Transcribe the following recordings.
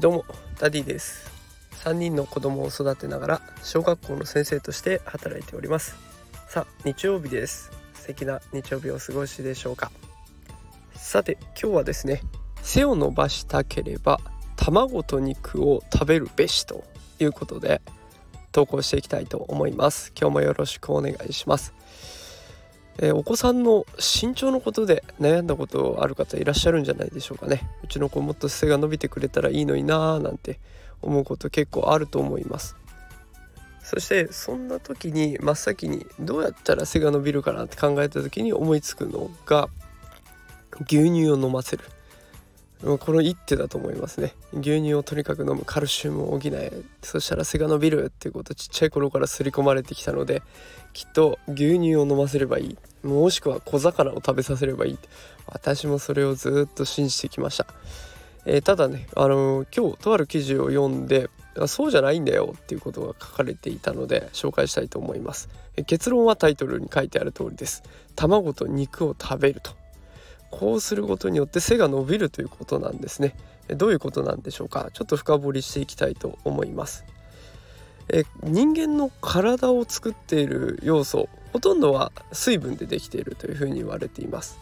どうもダディです。3人の子供を育てながら小学校の先生として働いております。さあ日曜日です。素敵な日曜日をお過ごしでしょうか。さて今日はですね背を伸ばしたければ卵と肉を食べるべしということで投稿していきたいと思います。今日もよろしくお願いします。えー、お子さんの身長のことで悩んだことある方いらっしゃるんじゃないでしょうかね。うちの子もっと背が伸びてくれたらいいのになーなんて思うこと結構あると思います。そしてそんな時に真っ先にどうやったら背が伸びるかなって考えた時に思いつくのが牛乳を飲ませる。この一手だと思いますね。牛乳をとにかく飲むカルシウムを補えそしたら背が伸びるっていうことちっちゃい頃から刷り込まれてきたのできっと牛乳を飲ませればいい。もしくは小魚を食べさせればいい。私もそれをずっと信じてきました、えー、ただねあのー、今日とある記事を読んでそうじゃないんだよっていうことが書かれていたので紹介したいと思います。結論はタイトルに書いてある通りです。卵と肉を食べると。こうすることによって背が伸びるということなんですね。どういうことなんでしょうか？ちょっと深掘りしていきたいと思います。え人間の体を作っている要素ほとんどは水分でできているというふうに言われています。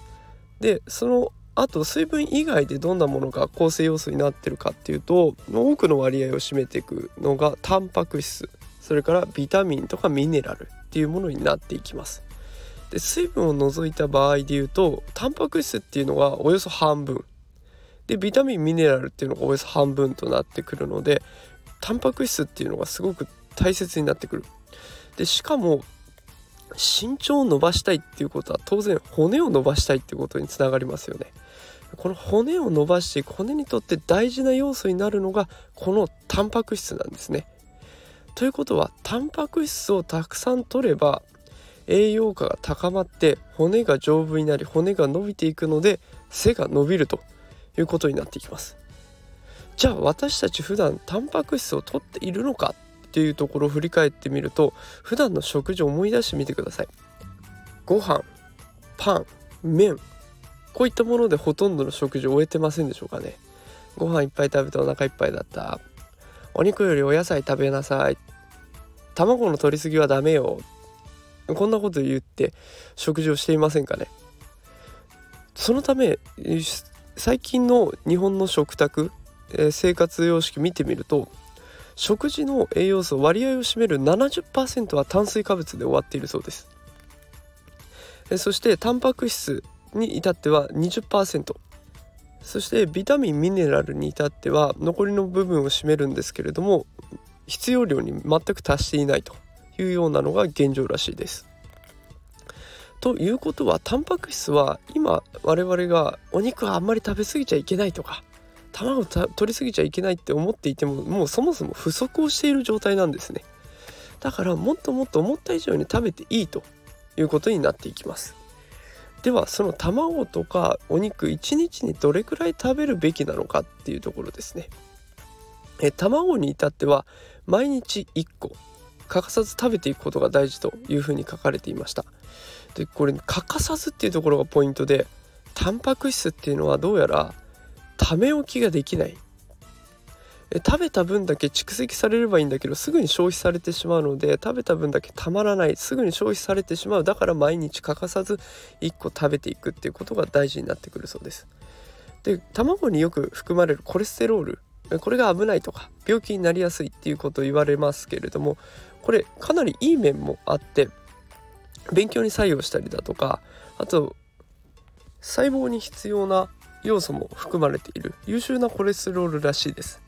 でそのあと水分以外でどんなものが構成要素になってるかっていうと多くの割合を占めていくのがタンパク質それからビタミンとかミネラルっていうものになっていきます。で水分を除いた場合で言うとタンパク質っていうのがおよそ半分。でビタミンミネラルっていうのがおよそ半分となってくるのでタンパク質っていうのがすごく大切になってくる。でしかも身長を伸ばしたいっていうことは当然骨を伸ばしたいっていうことにつながりますよね。この骨を伸ばしていく骨にとって大事な要素になるのがこのタンパク質なんですね。ということはタンパク質をたくさん取れば栄養価が高まって骨が丈夫になり骨が伸びていくので背が伸びるということになっていきます。じゃあ私たち普段タンパク質を取っているのかっていうところを振り返ってみると普段の食事を思い出してみてください。ご飯パン麺こういったものでほとんどの食事を終えてませんでしょうかね。ご飯いっぱい食べてお腹いっぱいだった。お肉よりお野菜食べなさい。卵の取りすぎはダメよ。こんなこと言って食事をしていませんかね？そのため最近の日本の食卓、えー、生活様式見てみると食事の栄養素割合を占める70%は炭水化物で終わっているそうです、え、そしてタンパク質に至っては20%そしてビタミンミネラルに至っては残りの部分を占めるんですけれども必要量に全く達していないと。いうようなのが現状らしいです。ということはタンパク質は今我々がお肉はあんまり食べ過ぎちゃいけないとか卵を取りすぎちゃいけないって思っていてももうそもそも不足をしている状態なんですね。だからもっともっと思った以上に食べていいということになっていきます。ではその卵とかお肉1日にどれくらい食べるべきなのかっていうところですね。え卵に至っては毎日1個。欠かさず食べていくことが大事というふうに書かれていました。でこれ欠かさずっていうところがポイントでタンパク質っていうのはどうやらため置きができない。食べた分だけ蓄積されればいいんだけどすぐに消費されてしまうので食べた分だけたまらない。すぐに消費されてしまう。だから毎日欠かさず1個食べていくっていうことが大事になってくるそうです。で卵によく含まれるコレステロール。これが危ないとか病気になりやすいっていうことを言われますけれどもこれかなりいい面もあって勉強に作用したりだとかあと細胞に必要な要素も含まれている優秀なコレステロールらしいです。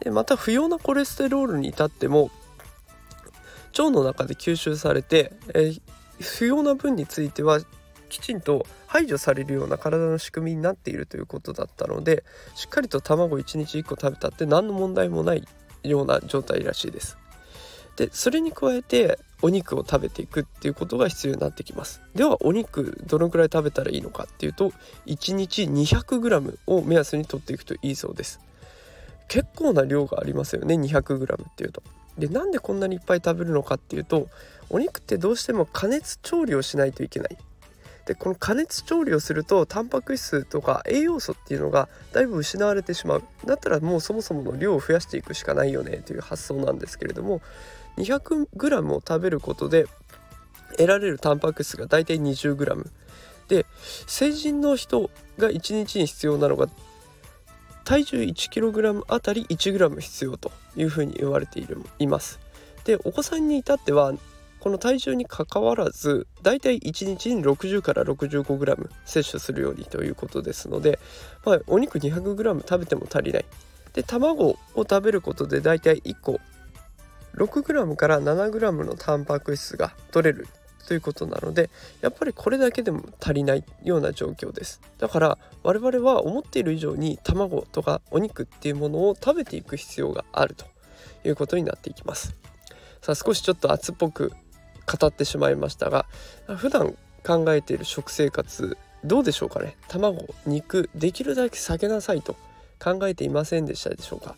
でまた不要なコレステロールに至っても腸の中で吸収されて、え不要な分についてはきちんと排除されるような体の仕組みになっているということだったのでしっかりと卵1日1個食べたって何の問題もないような状態らしいです。でそれに加えてお肉を食べていくっていうことが必要になってきます。ではお肉どのくらい食べたらいいのかっていうと1日 200g を目安にとっていくといいそうです。結構な量がありますよね 200g っていうと。でなんでこんなにいっぱい食べるのかっていうとお肉ってどうしても加熱調理をしないといけない。でこの加熱調理をするとタンパク質とか栄養素っていうのがだいぶ失われてしまう。だったらもうそもそもの量を増やしていくしかないよねという発想なんですけれども 200g を食べることで得られるタンパク質がだいたい 20g で成人の人が1日に必要なのが体重 1kg あたり 1g 必要というふうに言われているいます。でお子さんに至ってはこの体重にかかわらずだいたい1日に60から 65g 摂取するようにということですので、まあ、お肉 200g 食べても足りない。で卵を食べることでだいたい1個 6g から 7g のタンパク質が取れるということなのでやっぱりこれだけでも足りないような状況です。だから我々は思っている以上に卵とかお肉っていうものを食べていく必要があるということになっていきます。さあ少しちょっと熱っぽく語ってしまいましたが普段考えている食生活どうでしょうかね？卵肉できるだけ避けなさいと考えていませんでしたでしょうか？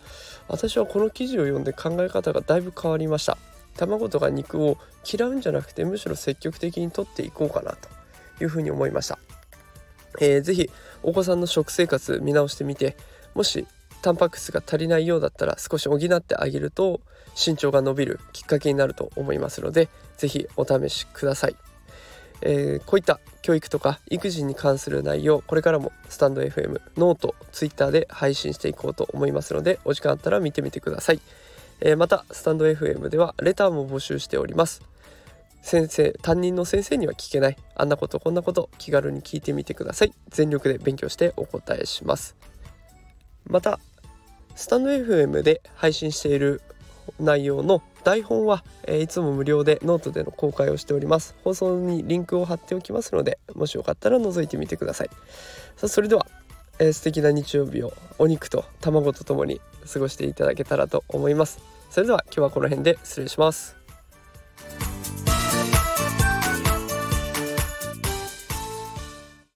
私はこの記事を読んで考え方がだいぶ変わりました。卵とか肉を嫌うんじゃなくてむしろ積極的にとっていこうかなと。いうふうに思いました、えー、ぜひお子さんの食生活見直してみてもしタンパク質が足りないようだったら少し補ってあげると身長が伸びるきっかけになると思いますので是非お試しください、えー、こういった教育とか育児に関する内容これからもスタンド FM ノート Twitter で配信していこうと思いますのでお時間あったら見てみてください、えー、またスタンド FM ではレターも募集しております。先生担任の先生には聞けない。あんなことこんなこと気軽に聞いてみてください。全力で勉強してお答えします。またスタンド FM で配信している内容の台本は、え、いつも無料でノートでの公開をしております。放送にリンクを貼っておきますのでもしよかったら覗いてみてください。さあそれでは、えー、素敵な日曜日をお肉と卵とともに過ごしていただけたらと思います。それでは今日はこの辺で失礼します。